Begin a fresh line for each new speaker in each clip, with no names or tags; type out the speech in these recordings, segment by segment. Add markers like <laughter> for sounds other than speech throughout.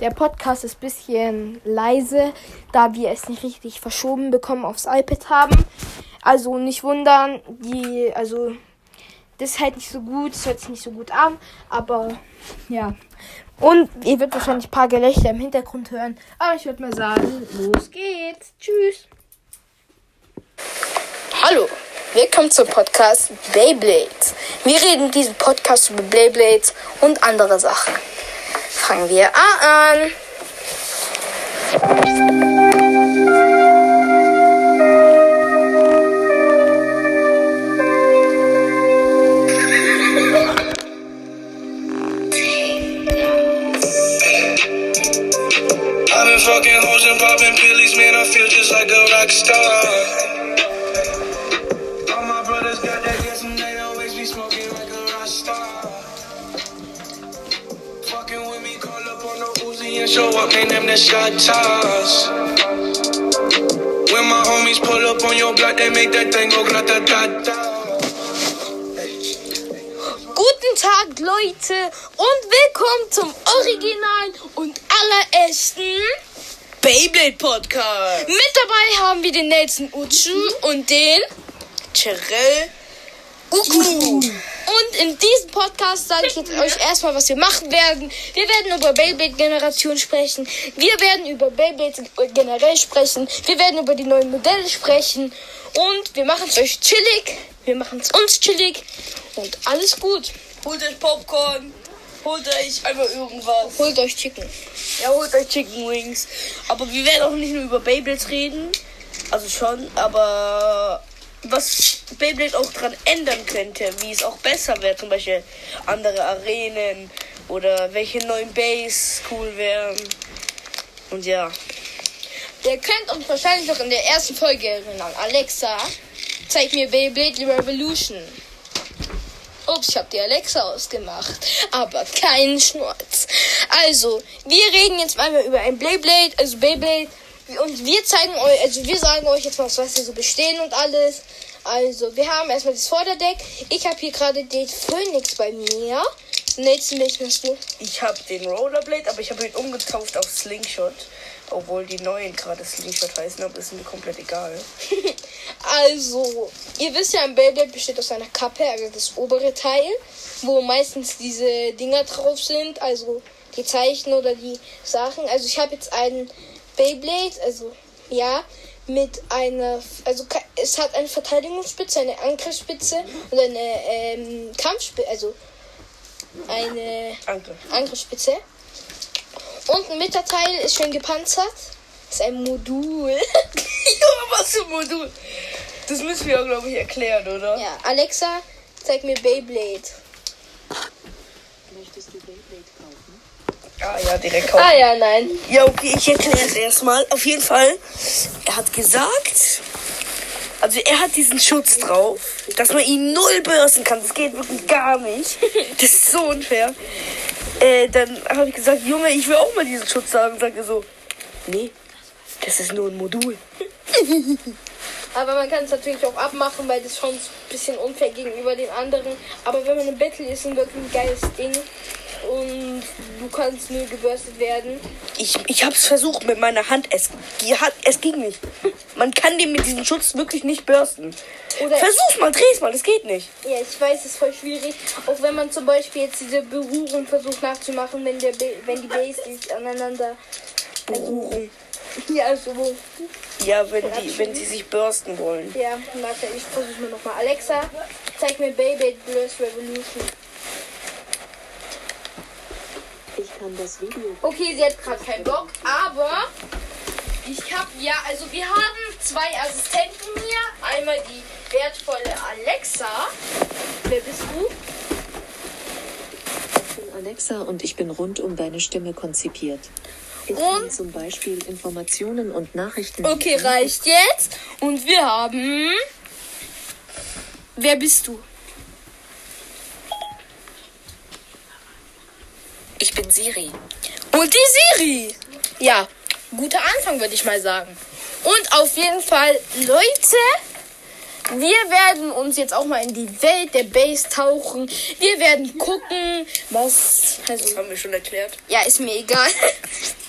Der Podcast ist ein bisschen leise, da wir es nicht richtig verschoben bekommen aufs iPad haben. Also nicht wundern, die, also das ist halt nicht so gut, das hört sich nicht so gut an, aber ja. Und ihr werdet wahrscheinlich ein paar Gelächter im Hintergrund hören, aber ich würde mal sagen, los geht's. Tschüss.
Hallo, willkommen zum Podcast Beyblades. Wir reden in diesem Podcast über Beyblades und andere Sachen. Fangen wir an.
I've been fucking hoes and popping pillies, man. I feel just like a rock star. Show up, name them the shot toss. When my homies pull up on your block, they make that thing go grata ta ta.
Guten Tag, Leute, und willkommen zum originalen und allerersten
Beyblade Podcast.
Mit dabei haben wir den Nelson Uchu und den
Cherell
Uku. Und in diesem Podcast sage ich jetzt euch erstmal, was wir machen werden. Wir werden über Beyblade-Generation sprechen. Wir werden über Beyblade generell sprechen. Wir werden über die neuen Modelle sprechen. Und wir machen es euch chillig. Wir machen es uns chillig. Und alles gut.
Holt euch Popcorn. Holt euch einfach irgendwas.
Holt euch Chicken.
Ja, holt euch Chicken Wings. Aber wir werden auch nicht nur über Beyblades reden. Also schon, aber was Beyblade auch dran ändern könnte, wie es auch besser wäre, zum Beispiel andere Arenen oder welche neuen Base cool wären. Und ja.
Ihr könnt uns wahrscheinlich noch in der ersten Folge erinnern. Alexa, zeig mir Beyblade Revolution. Ups, ich habe die Alexa ausgemacht. Aber keinen Schnurz. Also, wir reden jetzt einmal über ein Beyblade, also Beyblade. Und wir zeigen euch, also wir sagen euch jetzt mal, aus was sie so bestehen und alles. Also, wir haben erstmal das Vorderdeck. Ich habe hier gerade den Phoenix bei mir. Nächsten welchen hast du?
Ich habe den Rollerblade, aber ich habe ihn umgetauft auf Slingshot. Obwohl die neuen gerade Slingshot heißen, aber ist mir komplett egal. <laughs>
Also, ihr wisst ja, ein Beyblade besteht aus einer Kappe, also das obere Teil, wo meistens diese Dinger drauf sind, also die Zeichen oder die Sachen. Also ich habe jetzt einen Beyblade, also ja, mit einer, also ka- es hat eine Verteidigungsspitze, eine Angriffsspitze und eine ähm, Kampfspitze, also eine
Danke.
Angriffsspitze. Und ein Mitterteil ist schön gepanzert. ist ein Modul. <laughs>
Ja, was für ein Modul. Das müssen wir ja, glaube ich, erklären, oder?
Ja, Alexa, zeig mir Beyblade.
Ah ja, direkt kaufen.
Ah ja, nein.
Ja, okay, ich erkläre es erstmal. Auf jeden Fall, er hat gesagt, also er hat diesen Schutz drauf, dass man ihn null börsen kann. Das geht wirklich gar nicht. <laughs> Das ist so unfair. Äh, dann habe ich gesagt, Junge, ich will auch mal diesen Schutz haben. Sagt er so, nee, das ist nur ein Modul.
Aber man kann es natürlich auch abmachen, weil das schon ein bisschen unfair gegenüber den anderen. Aber wenn man im Battle ist, ist ein wirklich ein geiles Ding. Und du kannst nur gebürstet werden.
Ich, ich habe es versucht mit meiner Hand. Es, es ging nicht. Man kann den mit diesem Schutz wirklich nicht bürsten.
Oder-
Versuch's mal, dreh's mal, das geht nicht.
Ja, ich weiß, es ist voll schwierig. Auch wenn man zum Beispiel jetzt diese Berührung versucht nachzumachen, wenn, der, wenn die Base ist aneinander.
Berührung.
Ja, so.
Ja, wenn, die, wenn sie sich bürsten wollen.
Ja, warte, ich versuche mir nochmal. Alexa, zeig mir Beyblade Burst Revolution.
Ich kann das Video
Okay, sie hat gerade keinen Bock, aber ich habe ja, also wir haben zwei Assistenten hier. Einmal die wertvolle Alexa. Wer bist du?
Ich bin Alexa und ich bin rund um deine Stimme konzipiert. Ich
Und?
zum Beispiel Informationen und Nachrichten.
Okay, reicht jetzt. Und wir haben. Wer bist du?
Ich bin Siri.
Und die Siri. Ja, guter Anfang, würde ich mal sagen. Und auf jeden Fall, Leute, wir werden uns jetzt auch mal in die Welt der Base tauchen. Wir werden gucken, was. Also,
Das haben wir schon erklärt.
ja, ist mir egal.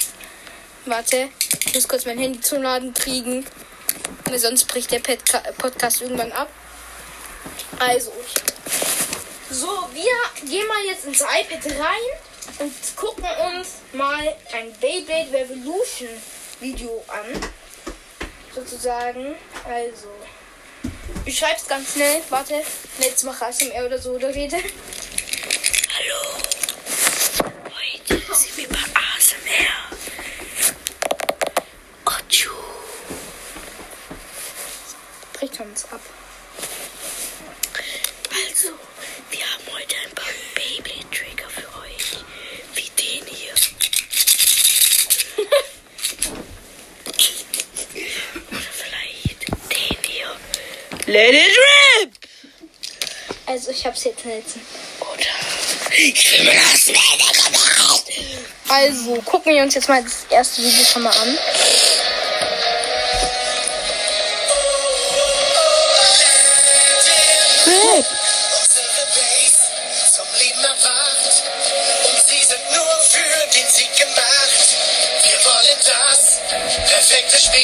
<laughs> Warte, ich muss kurz mein Handy zum Laden kriegen. Sonst bricht der Podca Podcast irgendwann ab. Also, so, wir gehen mal jetzt ins iPad rein und gucken uns mal ein Beyblade Revolution Video an. Sozusagen. Also, ich schreib's ganz schnell. Warte, jetzt mach ASMR oder so oder rede.
Heute sind wir bei ASMR. Atschu.
Bricht uns ab.
Also, wir haben heute ein paar Baby-Trigger für euch. Wie den hier. Oder vielleicht den hier. Let it rip!
Also, ich hab's jetzt nicht.
Oder ich will mir das gemacht.
Also, gucken wir uns jetzt mal das erste Video schon mal an.
Rip!
unsere Base zum Leben erwacht. Und sie sind nur für den Sieg gemacht. Das perfekte Spiel.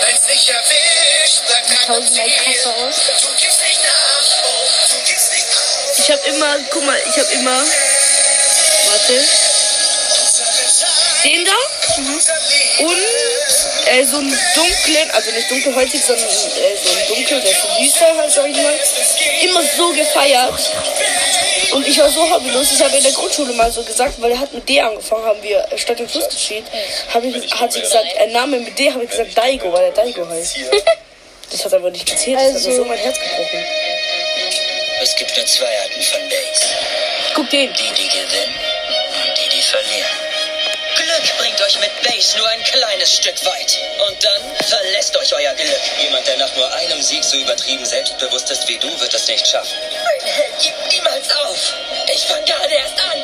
Wenn's dich erwischt, bleibt kein
aus.
Du gibst nicht nach, oh, du gibst nicht auf.
Ich hab immer, guck mal, ich hab immer. Warte. Den da? Und äh, so einen dunklen, also nicht dunkelhäutig, sondern äh, so ein dunkel, der ist düster, halt, sag ich mal. Immer so gefeiert. Und ich war so hobbylos. Ich habe in der Grundschule mal so gesagt, weil er hat mit D angefangen, haben wir äh, statt dem Fluss ich, hat sie gesagt, ein Name mit D, habe ich gesagt Daigo, weil er Daigo heißt. <laughs> Das hat aber nicht gezählt, das hat
Also-
mir so mein Herz gebrochen.
Es gibt nur zwei Arten von Base.
Guck den.
Die, die gewinnen und die, die verlieren. Euch mit Base nur ein kleines Stück weit. Und dann verlässt euch euer Glück. Jemand, der nach nur einem Sieg so übertrieben selbstbewusst ist wie du, wird es nicht schaffen. Mein Held gibt niemals auf. Ich fang gerade erst an.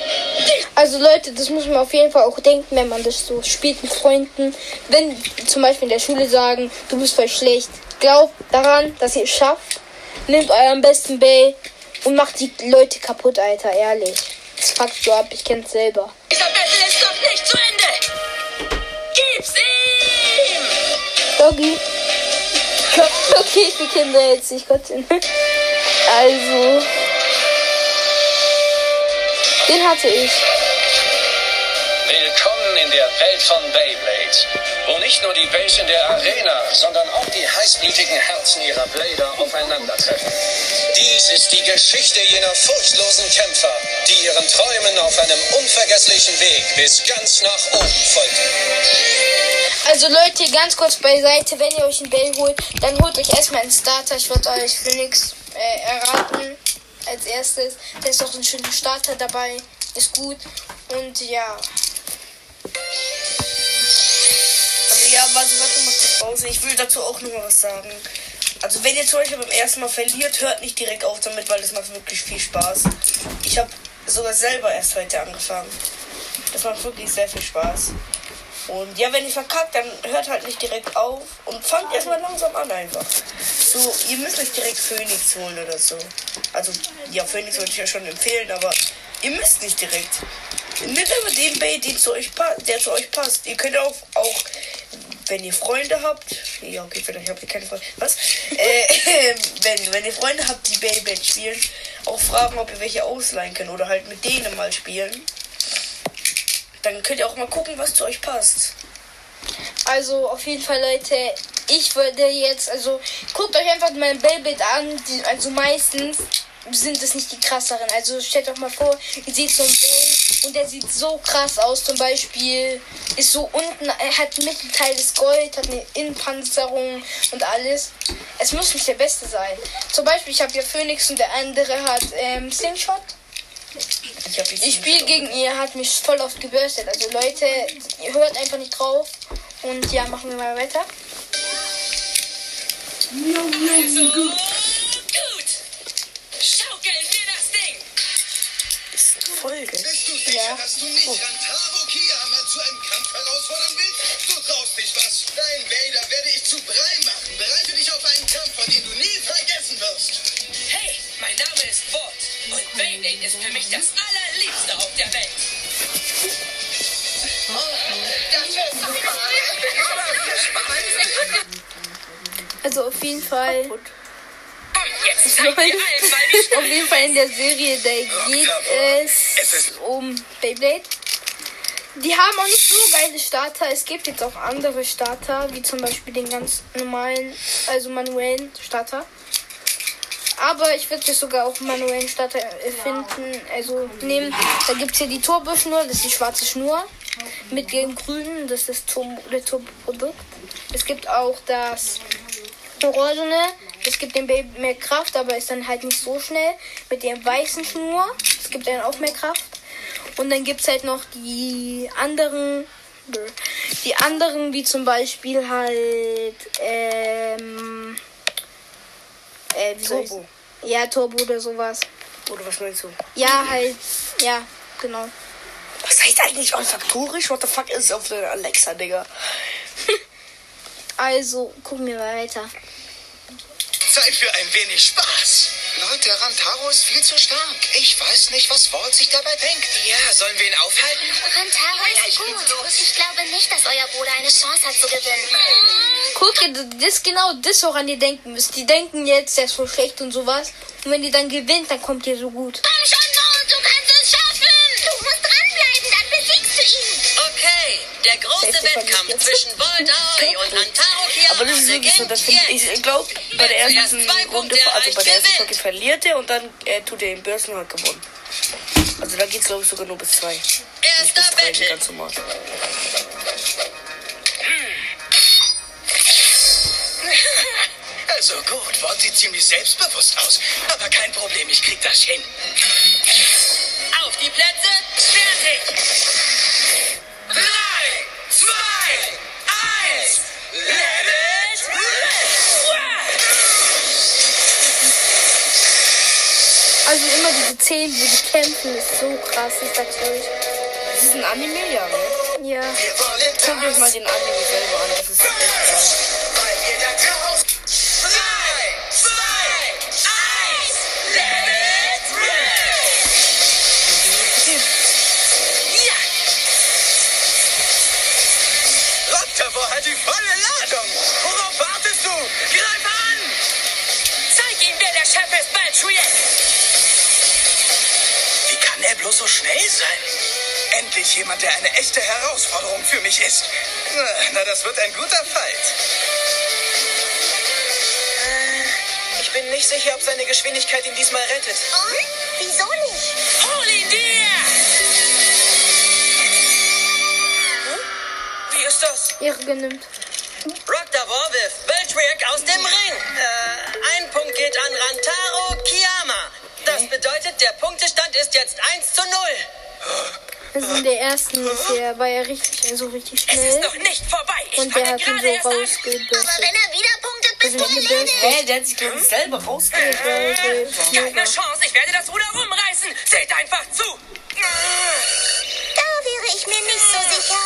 Also Leute, das muss man auf jeden Fall auch denken, wenn man das so spielt mit Freunden. Wenn zum Beispiel in der Schule sagen, du bist voll schlecht, glaubt daran, dass ihr es schafft. Nehmt euren besten Bay und macht die Leute kaputt, Alter, ehrlich. Das fuckt so ab, ich kenn's selber.
Dieser Battle ist noch nicht zu Ende.
Doggy. Okay, für Kinder jetzt nicht Gott. Also. Den hatte ich.
Willkommen in der Welt von Beyblade, wo nicht nur die in der Arena, sondern auch die heißblütigen Herzen ihrer Blader aufeinandertreffen. Dies ist die Geschichte jener furchtlosen Kämpfer, die ihren Träumen auf einem unvergesslichen Weg bis ganz nach oben folgten.
Also Leute, ganz kurz beiseite, wenn ihr euch einen Bell holt, dann holt euch erstmal einen Starter. Ich würde euch Phoenix äh, erraten als erstes. Da ist auch ein schöner Starter dabei. Ist gut. Und ja.
Warte, warte mal kurz Pause. Ich will dazu auch noch mal was sagen. Also wenn ihr zum Beispiel beim ersten Mal verliert, hört nicht direkt auf damit, weil das macht wirklich viel Spaß. Ich habe sogar selber erst heute angefangen. Das macht wirklich sehr viel Spaß. Und ja, wenn ihr verkackt, dann hört halt nicht direkt auf und fangt erstmal langsam an einfach. So, ihr müsst euch direkt Phoenix holen oder so. Also, ja, Phoenix würde ich ja schon empfehlen, aber ihr müsst nicht direkt. Nehmt einfach den Bait, den zu euch der zu euch passt. Ihr könnt auch, auch wenn ihr Freunde habt, ja okay, vielleicht habt ihr keine Freunde, was? äh, <laughs> wenn, wenn ihr Freunde habt, die Beyblade spielen, auch fragen, ob ihr welche ausleihen könnt oder halt mit denen mal spielen. Dann könnt ihr auch mal gucken, was zu euch passt.
Also auf jeden Fall, Leute, ich würde jetzt, also guckt euch einfach mein Bellbit an. Die, also meistens sind es nicht die krasseren. Also stellt euch mal vor, ihr seht so ein Bell und der sieht so krass aus. Zum Beispiel ist so unten, er hat Mittelteil des Gold, hat eine Innenpanzerung und alles. Es muss nicht der beste sein. Zum Beispiel, ich habe hier Phoenix und der andere hat ähm, Slingshot.
Ich,
Ich spiele gegen ihr, hat mich voll oft gebürstet. Also Leute, ihr hört einfach nicht drauf. Und ja, machen wir mal weiter.
Also gut.
Folge.
Bist du sicher,
ja.
dass du mich oh. an Tabo Kiyama zu einem Kampf herausfordern willst? Du traust dich was. Dein Vader werde ich zu Brei machen. Bereite dich auf einen Kampf, von dem du nie
vergessen
wirst.
Hey, mein Name ist Wort. Und Beyblade ist für mich das allerliebste
auf der Welt.
Oh, das wird super. Also auf jeden Fall. Kaputt die
Auf jeden Fall in der Serie, da geht es um Beyblade. Die haben auch nicht so geile Starter. Es gibt jetzt auch andere Starter, wie zum Beispiel den ganz normalen, also manuellen Starter. Aber ich würde jetzt sogar auch manuellen Starter finden. Also nehmen, da gibt es hier die Turbo-Schnur, das ist die schwarze Schnur. Mit dem grünen, das ist das Turbo-Produkt. Es gibt auch das Orangene, das gibt dem Baby mehr Kraft, aber ist dann halt nicht so schnell. Mit dem weißen Schnur, das gibt dann auch mehr Kraft. Und dann gibt es halt noch die anderen, die anderen, wie zum Beispiel halt, ähm, äh,
Turbo.
Ja, Turbo oder sowas.
Oder was meinst du?
Ja, halt, ja, genau.
Was heißt eigentlich olfaktorisch? What the fuck ist auf der Alexa, Digga? <laughs>
Also, gucken wir weiter.
Zeit für ein wenig Spaß. Leute, Rantaro ist viel zu stark. Ich weiß nicht, was Walt sich dabei denkt. Ja, sollen wir ihn aufhalten?
Rantaro ist gut. Ich glaube nicht, dass euer Bruder eine Chance hat zu gewinnen.
Guck dir, das ist genau das, woran die denken müsst. Die denken jetzt, der ist so schlecht und sowas. Und wenn die dann gewinnt, dann kommt ihr so gut.
Komm schon,
Wettkampf zwischen Bolt Aoi und Rantaro Kiara
Aber das ist wirklich so, das find,
jetzt.
ich glaube, bei der ersten Runde, also bei der ersten Folge verliert er und dann äh, tut er den Börsen halt gewonnen. Also da geht's glaube ich sogar nur bis zwei. Nicht
Erster
bis drei,
Battle.
ganz normal.
Also gut, Walt sieht ziemlich selbstbewusst aus. Aber kein Problem, ich krieg das hin.
Auf die Plätze, fertig!
Also immer diese Szenen, wo die kämpfen, ist so krass, ich sag's euch.
Das ist ein Anime, ja, ne?
Ja.
Guckt euch mal den Anime selber an, das ist echt geil.
du? Greif an!
Zeig ihm, wer der Chef ist!
Wie kann er bloß so schnell sein? Endlich jemand, der eine echte Herausforderung für mich ist. Na, na das wird ein guter Fight. Äh, Ich bin nicht sicher, ob seine Geschwindigkeit ihn diesmal rettet.
Und? Wieso nicht?
Hol ihn dir!
Wie ist das?
Ehre genimmt.
Rock der Warwolf, Beltriak aus dem Ring. Äh, ein Punkt geht an Rantaro Kiyama. Das bedeutet, der Punktestand ist jetzt 1 zu 0.
Also in der ersten ist der, war er richtig, so richtig
Es ist
schnell.
noch nicht vorbei. Ich
Und der
fange
hat ihn
gerade
so
erst an.
Aber wenn er wieder punktet, bist
Also
du
nicht
erledigt.
Hä, der hat sich glaube ich selber rausgehört.
Keine Chance, ich werde das Ruder rumreißen. Seht einfach zu.
Da wäre ich mir nicht so sicher.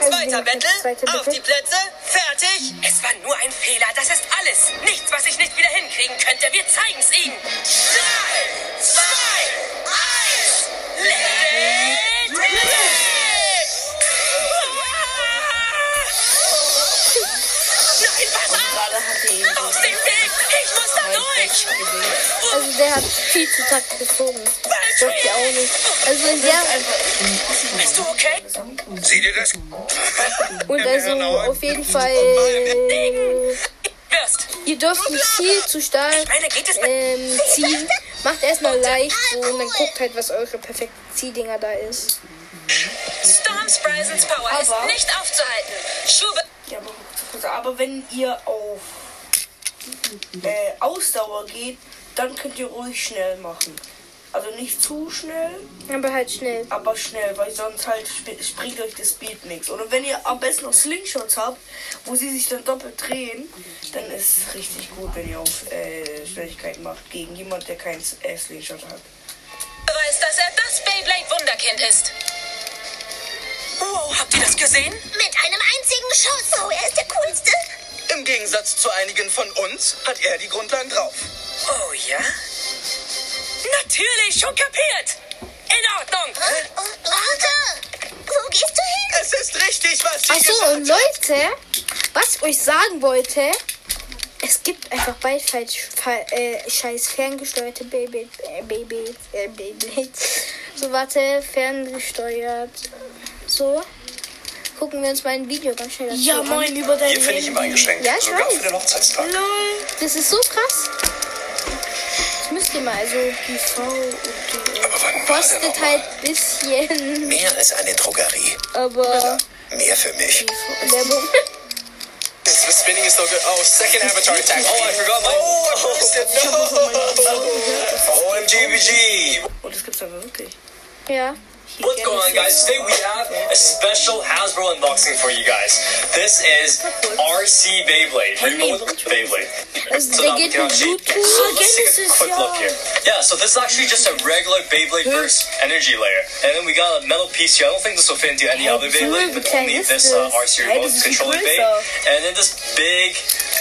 Also
Zweiter Battle,
zweite
auf die. Plätze, fertig. Es war nur ein Fehler, das ist alles. Nichts, was ich nicht wieder hinkriegen könnte. Wir zeigen's ihnen. Drei,
Also der hat viel zu takt gezogen. Das auch nicht. Also in der,
Bist du okay?
Sieh dir das
und also auf jeden Fall, ihr dürft nicht viel zu stark ähm, ziehen. Macht erstmal leicht so und dann guckt halt, was eure perfekten Ziehdinger da ist.
Storms Brisons Power
Aber-
ist nicht aufzuhalten. Schube...
Ja, aber, aber wenn ihr auf äh, Ausdauer geht, dann könnt ihr ruhig schnell machen. Also nicht zu schnell,
Aber halt schnell.
aber schnell, weil sonst halt sp springt euch das Speed nichts. Oder wenn ihr am besten noch Slingshots habt, wo sie sich dann doppelt drehen, dann ist es richtig gut, wenn ihr auf äh, Schnelligkeit macht gegen jemand, der kein äh, Slingshot hat.
Weiß, dass er das Beyblade-Wunderkind ist. Wow, habt ihr das gesehen?
Mit einem einzigen Schuss. Oh, er ist der Coolste.
Im Gegensatz zu einigen von uns hat er die Grundlagen drauf.
Oh ja? Natürlich, schon kapiert. In Ordnung.
Warte. Wo gehst du hin?
Es
Achso, und Leute, was ich euch sagen wollte, es gibt einfach bald äh, scheiß ferngesteuerte Baby, äh, Baby, äh, Beyblades. So, warte, ferngesteuert. So. Gucken wir uns mal ein Video ganz schnell dazu
Ja,
an.
moin, über dein
Hier finde ich immer eingeschränkt.
Ja, ich
Sogar
weiß.
für den Hochzeitstag.
Das ist so krass. Mal, also Frau und kostet halt bisschen,
Mehr als eine Drogerie.
aber
Mehr für mich.
Werbung.
The spinning is so good. Oh, second avatar attack. Oh, I forgot my. Oh, I missed it. No.
OMGBG!
Oh, das gibt's aber wirklich.
Ja.
What's going on, guys? Today we have a special Hasbro unboxing for you guys. This is RC Beyblade, remote Beyblade. So now we can actually, so let's take a quick look here. Yeah, so this is actually just a regular Beyblade Burst energy layer. And then we got a metal piece here. I don't think this will fit into any other Beyblade, but only this uh, RC remote
das ist
controller bay. And then this big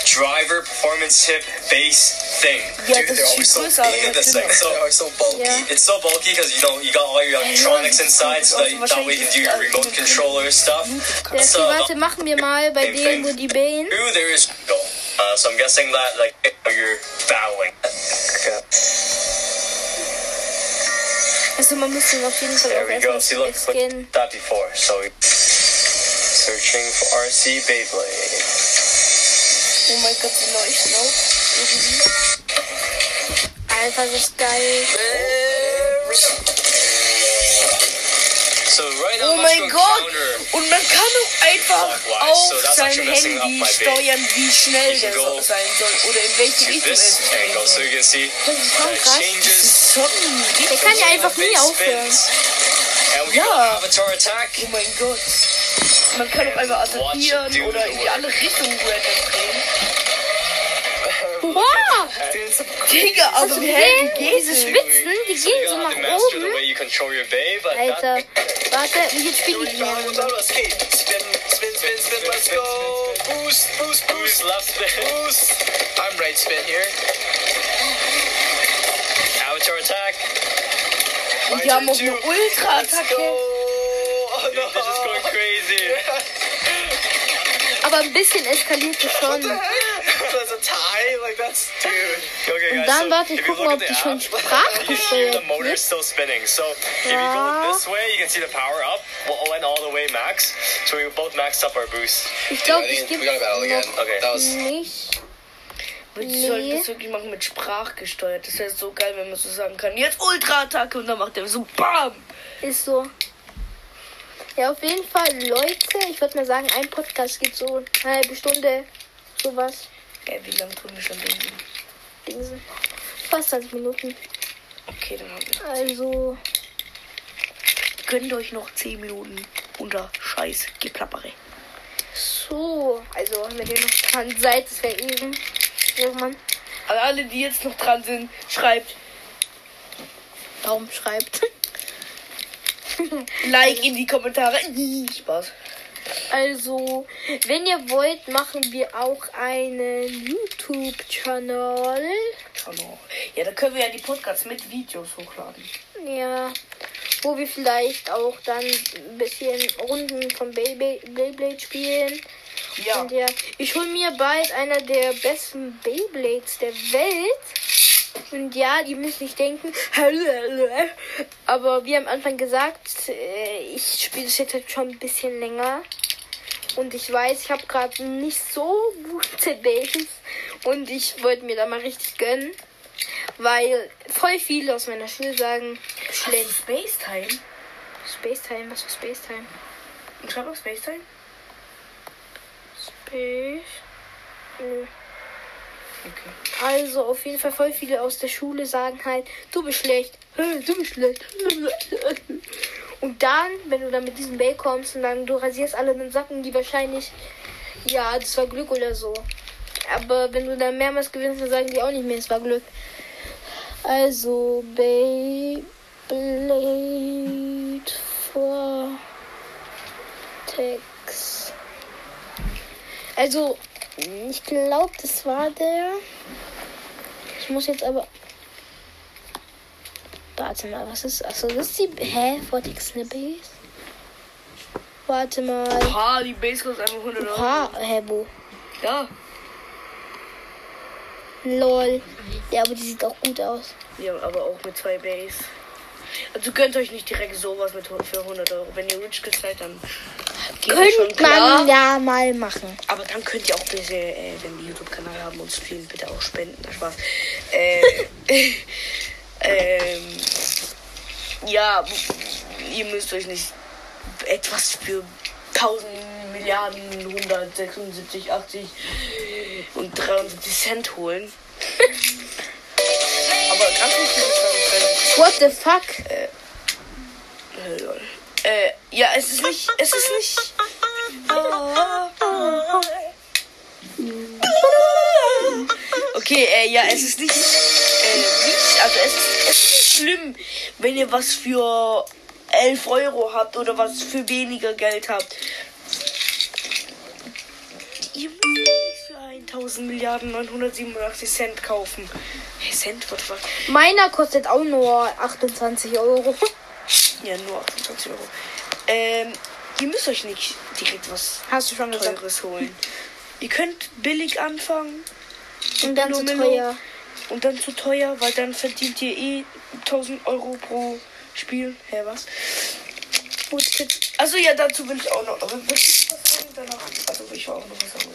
driver performance tip base thing. Dude, <laughs> they're always so big in this thing. So,
They are so bulky.
It's so bulky because you know you got all your electronics
das
inside, so that, that way you can do your remote controller stuff.
Der
So,
warte, machen wir mal bei dem, wo die Bane.
Two, there is no. Uh, so I'm guessing that like you're battling.
Also man muss den auf jeden Fall
There
auch
we go. See,
erstmal
look,
scannen.
look that before. So searching for RC Beyblade.
Oh mein Gott, die leuchten auch. Irgendwie.
Alter, das ist geil.
Oh mein Gott! Und man kann auch einfach auf sein Handy steuern, wie schnell der
go
sein soll oder in welche Richtung es soll.
Das ist schon krass.
changes.
Schon.
Der kann ja einfach nie aufhören.
Ja. Oh mein Gott. Man kann auch einfach attackieren oder in
work.
alle Richtungen random drehen.
Wow! <laughs>
Digga, aber wie geht
Diese
es?
Spitzen, die
You
gehen so nach oben. Alter, warte, jetzt spiele ich mehr.
down, escape. Spin, spin, spin, spin. Let's go. Boost, boost, boost.
left spin?
Boost. I'm right spin here.
Avatar Attack.
Und die haben auch eine Ultra-Attacke.
go. Oh
They're just going
no.
crazy.
Aber ein bisschen eskaliert es schon.
That's
Und dann warte ich gucken, ob die <laughs>
the
schon
app, you can hear the
sprachgesteuert
motor
wird.
still spinning. So if you
Ja.
go this way, you can see the power up. Well, went all the way max. So we both maxed up our boost.
Ich glaube,
I
es
think
gibt
we gotta battle again.
noch
Okay.
That was.
nicht.
Wir sollten das wirklich machen mit Sprachgesteuert. Das wäre so geil, wenn man so sagen kann, jetzt Ultra-Attacke und dann macht er so BAM!
Ist so. Ja, auf jeden Fall, Leute, ich würde mal sagen, ein Podcast geht so eine halbe Stunde, sowas.
Ey, wie lange tun wir schon den?
Dingsen. Fast 20 Minuten.
Okay, dann haben wir.
Also,
Gönnt euch noch 10 Minuten unter Scheiß Geplappere.
so. Also, wenn ihr noch dran seid, das wäre eben. Irgendwann.
An alle, die jetzt noch dran sind, schreibt
Daumen schreibt. <laughs>
Like in die Kommentare. Spaß.
Also, wenn ihr wollt, machen wir auch einen YouTube-Channel.
Channel. Ja, da können wir ja die Podcasts mit Videos hochladen.
Ja, wo wir vielleicht auch dann ein bisschen Runden von Beyblade Beyblade spielen.
Ja.
Und ja, ich hole mir bald einer der besten Beyblades der Welt. Und ja, die müssen nicht denken. <laughs> Aber wie am Anfang gesagt, äh, ich spiele das jetzt halt schon ein bisschen länger. Und ich weiß, ich habe gerade nicht so gute Base. Und ich wollte mir da mal richtig gönnen. Weil voll viele aus meiner Schule sagen, schlecht.
Space Time?
Space Time, was für Space Time?
Schreib auf Space Time?
Space. Nö.
Okay.
Also auf jeden Fall voll viele aus der Schule sagen halt, du bist schlecht, du bist schlecht. Und dann, wenn du dann mit diesem Bell kommst und dann du rasierst alle, dann sagen die wahrscheinlich, ja, das war Glück oder so. Aber wenn du dann mehrmals gewinnst, dann sagen die auch nicht mehr, es war Glück. Also Beyblade Vortex. Also, ich glaube, das war der. Ich muss jetzt aber. Warte mal, was ist. Achso, das ist die. Hä? Vortex Snippets? Warte mal.
Oha, die Base kostet einfach 100 Euro.
Oha, hä, wo?
Ja.
Lol. Ja, aber die sieht auch gut aus.
Ja, aber auch mit zwei Base. Also gönnt euch nicht direkt sowas mit für 100 Euro. Wenn ihr Rich Kids seid, dann geht das schon klar.
man ja mal machen.
Aber dann könnt ihr auch bitte, äh, wenn die YouTube-Kanal haben und spielen, bitte auch spenden. Na, Spaß. Äh, <laughs> ähm, ja, ihr müsst euch nicht etwas für 1000 Milliarden, 176, 80 und 73 Cent holen. <laughs> Aber ganz wichtig ist
What the fuck?
äh. Äh, ja, es ist nicht, es ist nicht. Okay, äh, ja, es ist nicht, äh, nicht, also es ist, es ist nicht schlimm, wenn ihr was für 11 Euro habt oder was für weniger Geld habt. 1000 Milliarden 987 Cent kaufen. Hey, Cent, what the fuck?
Meiner kostet auch nur 28 Euro.
Ja, nur 28 Euro. Ähm, ihr müsst euch nicht direkt was
Hast du schon gesagt.
Teures holen. Ihr könnt billig anfangen
Und dann zu teuer.
und dann zu teuer, weil dann verdient ihr eh 1000 Euro pro Spiel. Hä, was?
Gut, Kids.
Also ja, dazu will ich auch noch. Aber willst du was sagen danach? Also ich will auch noch was sagen.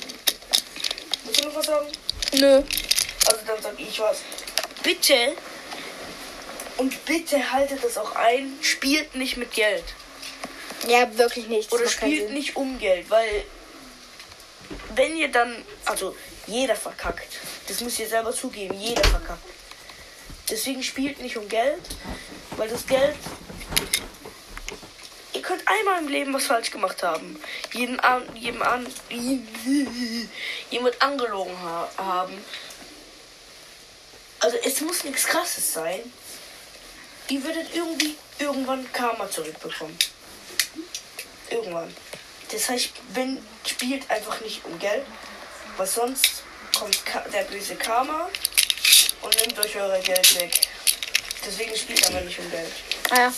Willst du noch was sagen?
Nö.
Also dann sag ich was. Bitte und bitte haltet das auch ein. Spielt nicht mit Geld.
Ja, wirklich nicht.
Oder spielt nicht um Geld, weil wenn ihr dann, also jeder verkackt. Das müsst ihr selber zugeben, jeder verkackt. Deswegen spielt nicht um Geld, weil das Geld. Einmal im Leben was falsch gemacht haben. Jeden an, jedem an, <laughs> jemand angelogen ha haben. Also es muss nichts krasses sein. Ihr würdet irgendwie irgendwann Karma zurückbekommen. Irgendwann. Das heißt, wenn spielt einfach nicht um Geld, weil sonst kommt Ka der böse Karma und nimmt euch euer Geld weg. Deswegen spielt aber nicht um Geld.
Ja.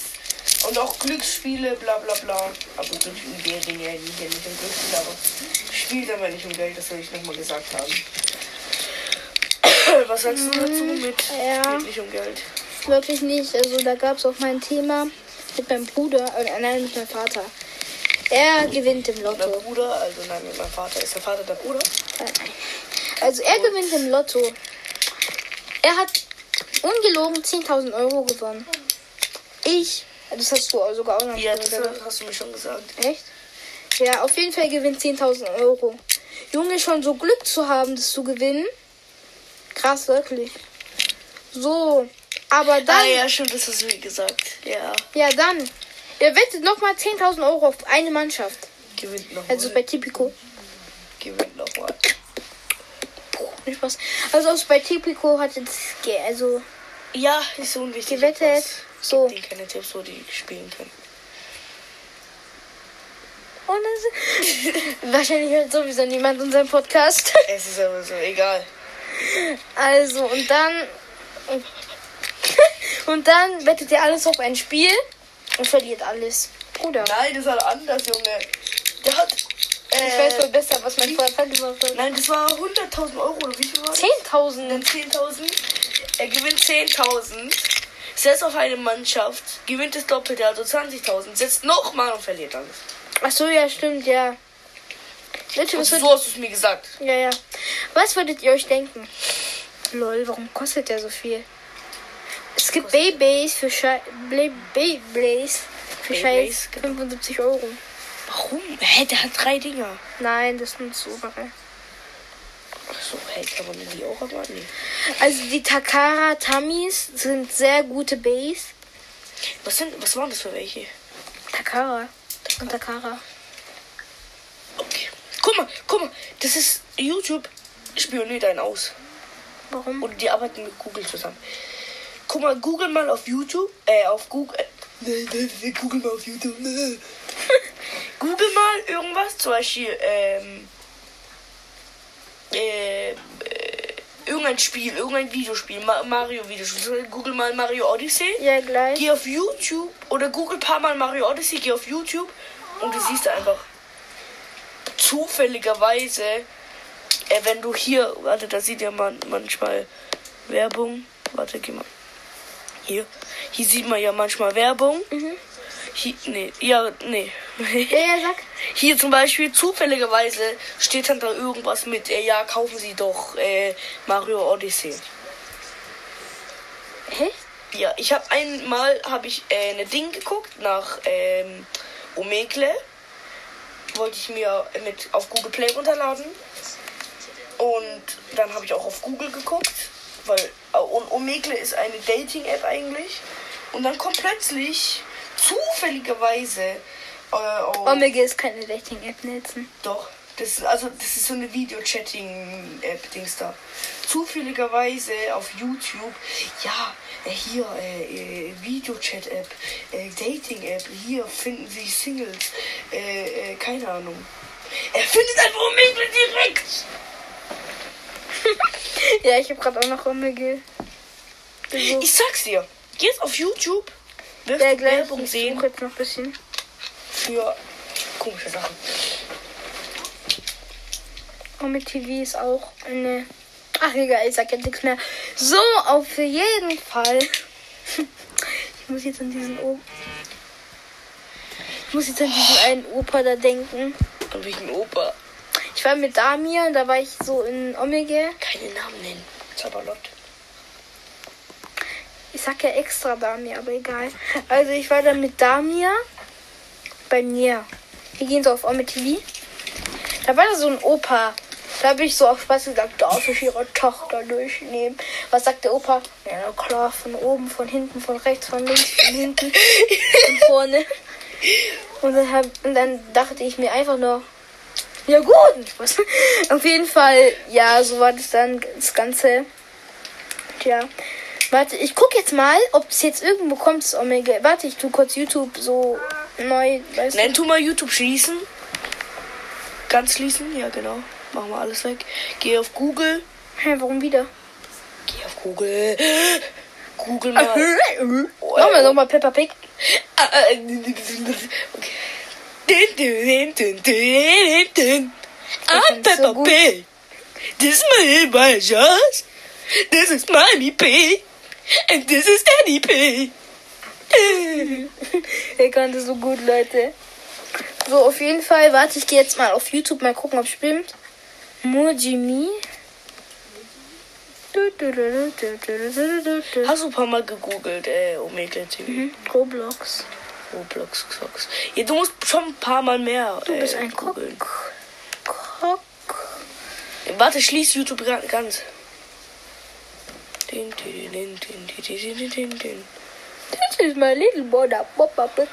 Und auch Glücksspiele, bla bla bla. Aber Glücksspiele gehen ja hier nicht um Glücksspiele, aber spielt aber nicht um Geld, das soll ich nochmal gesagt haben. <coughs> Was sagst du dazu mit
Ja.
nicht um Geld?
Wirklich nicht. Also da gab es auch mal ein Thema mit meinem Bruder, äh, nein, mit meinem Vater. Er gewinnt im Lotto.
Bruder, also nein, mein Vater ist der Vater der Bruder.
Äh, nein. Also er gewinnt im Lotto. Er hat ungelogen 10.000 Euro gewonnen. Ich, das hast du auch sogar auch noch
Ja,
nicht
das
gesagt.
hast du mir schon gesagt.
Echt? Ja, auf jeden Fall gewinnt 10.000 Euro. Junge, schon so Glück zu haben, das zu gewinnen. Krass, wirklich. So, aber dann,
Ah
ja.
ja, schon, das hast du mir gesagt. Ja,
dann. Er wettet nochmal 10.000 Euro auf eine Mannschaft.
gewinnt nochmal.
Also bei Tipico.
gewinnt nochmal.
Nicht Spaß. Also bei Tipico hat jetzt, also
Ja, ist so unwichtig.
gewettet. So.
Die keine Tipps, wo die spielen können.
Und das, <laughs> wahrscheinlich hört sowieso niemand unseren Podcast. <laughs>
Es ist aber so, egal.
Also, und dann. <laughs> Und dann wettet ihr alles auf ein Spiel und verliert alles. Bruder.
Nein, das war anders, Junge. Der hat. Äh,
Ich weiß voll besser, was mein Vater gemacht hat.
Nein, das war 100.000 Euro, oder wie viel war das?
10.000.
Dann 10.000. Er gewinnt 10.000. Setzt auf eine Mannschaft, gewinnt das Doppelte, also 20.000. Setzt nochmal und verliert alles.
Ach so, ja, stimmt, ja. Leute, was
so hast du es mir gesagt.
ja, ja. Was würdet ihr euch denken? Lol, warum kostet der so viel? Es gibt Beyblades für Schei Beyblades für scheiß
genau.
75 Euro.
Warum? Hä, der hat drei Dinger.
Nein, das sind so obere.
Achso, hey, kann man die auch nee.
Also die Takara Tamis sind sehr gute Bays.
Was, sind, was waren das für welche?
Takara. Und Takara.
Okay. Guck mal, guck mal, das ist YouTube spioniert einen aus.
Warum?
Und die arbeiten mit Google zusammen. Guck mal, Google mal auf YouTube, äh, auf Google. Äh, <laughs> Google mal auf YouTube. <laughs> Google mal irgendwas, zum Beispiel, ähm, äh, äh, irgendein Spiel, irgendein Videospiel, Ma Mario Videospiel. Google mal Mario Odyssey.
Ja, gleich.
Geh auf YouTube oder Google paar Mal Mario Odyssey, geh auf YouTube Und du siehst einfach zufälligerweise, äh, wenn du hier, warte, da sieht ja man manchmal Werbung. Warte, geh mal. Hier. Hier sieht man ja manchmal Werbung. Hier, nee, ja, nee.
Ja, ja, sag.
Hier zum Beispiel zufälligerweise steht dann da irgendwas mit, äh, ja, kaufen Sie doch äh, Mario Odyssey.
Hä?
Ja, ich habe einmal habe ich äh, eine Ding geguckt nach ähm, Omegle. Wollte ich mir mit auf Google Play runterladen. Und dann habe ich auch auf Google geguckt, weil äh, und Omegle ist eine Dating-App eigentlich. Und dann kommt plötzlich zufälligerweise äh, auf,
Omega ist keine Dating-App nutzen.
doch, das ist, also das ist so eine Video-Chatting-App-Dings da. Zufälligerweise auf YouTube, ja, äh, hier, äh, äh, Video-Chat-App, äh, Dating-App, hier finden Sie Singles, äh, äh, keine Ahnung. Er findet einfach Omegle direkt! <laughs>
Ja, ich habe gerade auch noch Omega.
Ich sag's dir, geh jetzt auf YouTube, wirst
Ja, gleich.
Werbung sehen
jetzt noch ein bisschen.
für komische Sachen.
Omega TV ist auch eine. Ach, egal, ich sag jetzt nichts mehr. So, auf jeden Fall. <laughs> Ich muss jetzt an diesen O. Ich muss jetzt an diesen einen Opa da denken.
An welchen Opa?
Ich war mit Damir und da war ich so in Omega.
Keine Namen nennen. Zabalot.
Ich sag ja extra Damir, aber egal. Also ich war dann mit Damir bei mir. Wir gehen so auf Ome TV. Da war da so ein Opa. Da habe ich so auf Spaß gesagt, darf ich ihre Tochter durchnehmen? Was sagt der Opa? Ja, klar, von oben, von hinten, von rechts, von links, von hinten, von vorne. Und dann, hab, und dann dachte ich mir einfach nur, ja gut. Spaß. Auf jeden Fall, ja, so war das dann das Ganze. Tja. Warte, ich guck jetzt mal, ob es jetzt irgendwo kommt, Omega. Warte, ich tu kurz YouTube so neu, weißt
Nenn tu mal YouTube schließen. Ganz schließen, ja genau. Machen wir alles weg. Geh auf Google.
Hä, warum wieder?
Geh auf Google. Google mal. Oh,
Machen wir nochmal Peppa Pig.
Ah, äh, Okay. Dun. I'm
so
Peppa
gut.
Pig. This is my. This is Mommy Pig. And <laughs> this is Danny P. <laughs>
er kannte so gut, Leute. So, auf jeden Fall, warte, ich gehe jetzt mal auf YouTube mal gucken, ob es stimmt. Mojimi.
Hast du ein paar Mal gegoogelt, äh, Omega TV?
Mhm. Roblox.
Roblox, Xbox. Ja, du musst schon ein paar Mal mehr.
Du bist
äh,
ein Kock. Kock.
Warte, schließ YouTube ganz.
This is my little brother, Peppa Pig.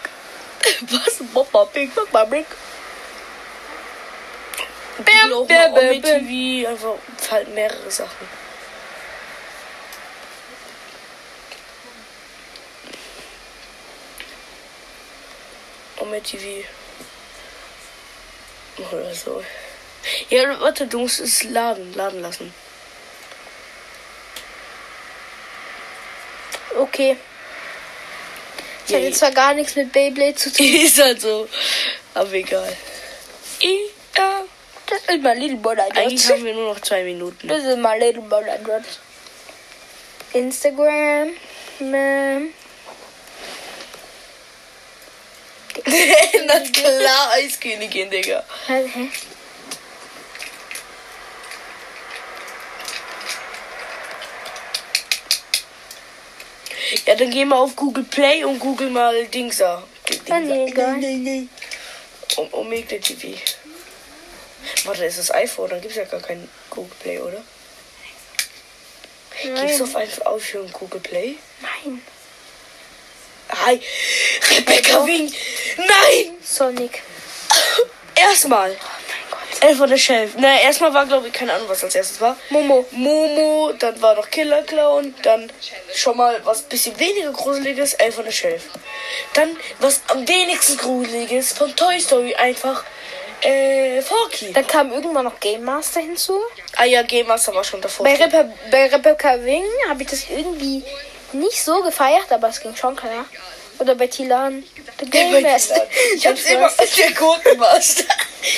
Was? Papa Pig, Papa Pig.
Bam, bam, bam, bam.
TV, einfach halt mehrere Sachen. Ome TV. Oder so. Ja, warte, du musst es laden, laden lassen.
Okay. Das hat jetzt zwar gar nichts mit Beyblade zu tun. <laughs>
Ist halt so. Aber egal. Ja.
Das ist my little brother,
Eigentlich
George.
haben wir nur noch zwei Minuten.
This is my little brother, George. Instagram. Man. <laughs>
Na klar, Eiskönigin, Digga.
Hä? hä?
Ja, dann geh mal auf Google Play und google mal Dingsa.
Ah, nee, egal.
Um, Omegle TV. Warte, ist das iPhone? Dann gibt's ja gar kein Google Play, oder?
Nein.
auf einfach Aufführung Google Play?
Nein.
Hi, Rebecca Wing. Nein!
Sonic.
Erstmal. Elf von der Shelf. Na, erstmal war, glaube ich, keine Ahnung, was als erstes war.
Momo.
Momo, dann war noch Killer Clown, dann schon mal was bisschen weniger gruseliges, Elf von der Shelf. Dann was am wenigsten gruseliges von Toy Story einfach, äh, Forky.
Dann kam irgendwann noch Game Master hinzu.
Ah ja, Game Master war schon davor.
Bei, Repe bei Rebecca Wing habe ich das irgendwie nicht so gefeiert, aber es ging schon klar. Oder bei Tilan. The Game Master.
Ich hab's immer mit der Gurkenmaster.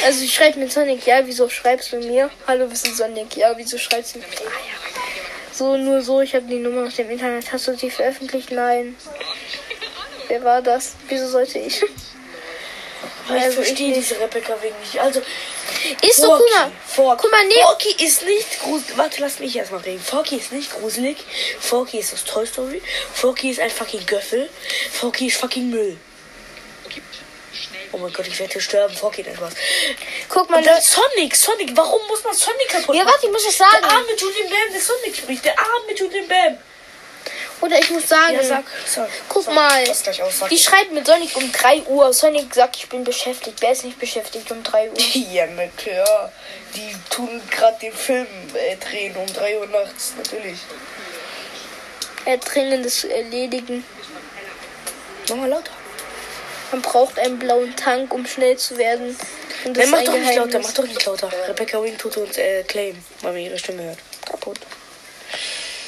Also ich schreibe mit Sonic, ja, wieso schreibst du mir? Hallo, wir sind Sonic, ja, wieso schreibst du mir? Ah, ja. So, nur so, ich habe die Nummer aus dem Internet. Hast du sie veröffentlicht? Nein. Wer war das? Wieso sollte ich? <laughs>
Ich
Also
verstehe
ich-
diese Rebecca wegen nicht. Also,
Ist so, guck mal.
Forky.
Guck mal, nee.
Forky ist nicht gruselig. Warte, lass mich erstmal reden. Forky ist nicht gruselig. Forky ist aus Toy Story. Forky ist ein fucking Göffel. Forky ist fucking Müll. Oh mein Gott, ich werde hier sterben. Forky nennt was.
Guck mal,
Und dann Sonic. Sonic. Warum muss man Sonic kaputt
Ja,
machen?
warte, ich muss
Der
sagen.
arme Julian Bam, der Sonic spricht. Der arme Julian Bam.
Oder ich muss sagen.
Ja, sag. sag
Guck
sag,
mal. Die schreibt mit Sonic um 3 Uhr. Sonic sagt, ich bin beschäftigt. Wer ist nicht beschäftigt um 3 Uhr?
Ja, <laughs> na klar. Die tun gerade den Film äh, drehen um 3 Uhr nachts. Natürlich.
Er Dringendes zu erledigen.
Mach mal lauter.
Man braucht einen blauen Tank, um schnell zu werden. Und
Nein, mach doch
ein
nicht lauter,
Geheimnis.
mach doch nicht lauter. Rebecca Wing tut uns äh, claim, weil man ihre Stimme hört. Kaputt.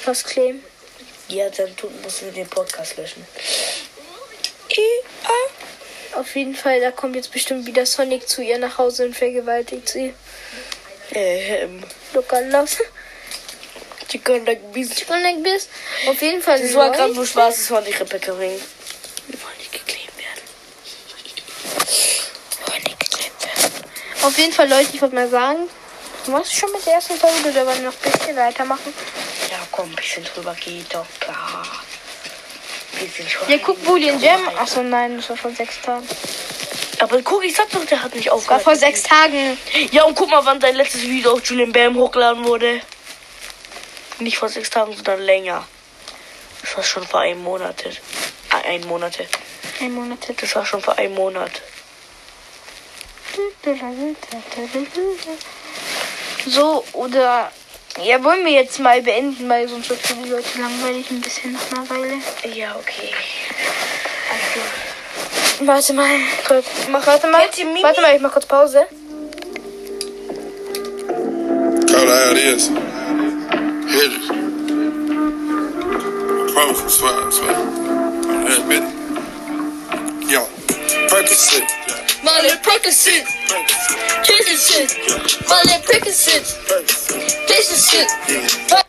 Was claim?
Ja, dann tut, müssen wir den Podcast löschen.
Auf jeden Fall, da kommt jetzt bestimmt wieder Sonic zu ihr nach Hause und vergewaltigt sie.
Äh, ähm,
Locker los.
Chicken like beast.
Chicken like this. Auf jeden Fall.
Das war gerade nur Spaß, das war nicht Rebecca Wing. Wir wollen nicht geclaimt werden. Wir wollen nicht geclaimt werden.
Auf jeden Fall, Leute, ich wollte mal sagen, was schon mit der ersten Folge oder wollen wir noch ein bisschen weitermachen?
Komm, ein bisschen drüber geht doch klar.
Ja, guck, Bullion Jam. Achso, nein, das war vor sechs Tagen.
Aber guck, ich sag doch, der hat nicht
War
aufgehört.
vor sechs Tagen.
Ja, und guck mal, wann dein letztes Video auf Julian Bam hochgeladen wurde. Nicht vor sechs Tagen, sondern länger. Das war schon vor einem Monat. Äh, ein Monat.
Ein Monat.
Das war schon vor einem Monat.
So, oder. Ja, wollen wir jetzt mal beenden, weil sonst wird für die Leute langweilig ein bisschen nach einer Weile.
Ja, okay.
Warte mal, kurz. Mach, warte mal.
Kennt ihr Mimi?
Warte mal, ich mach kurz Pause.
Call out this. Hitters. Promise, swear, swear. On that bit. Yo, Percocet.
Molly Percocet,
Percocet.
Molly Percocet,
Percocet.
Kiss and shit.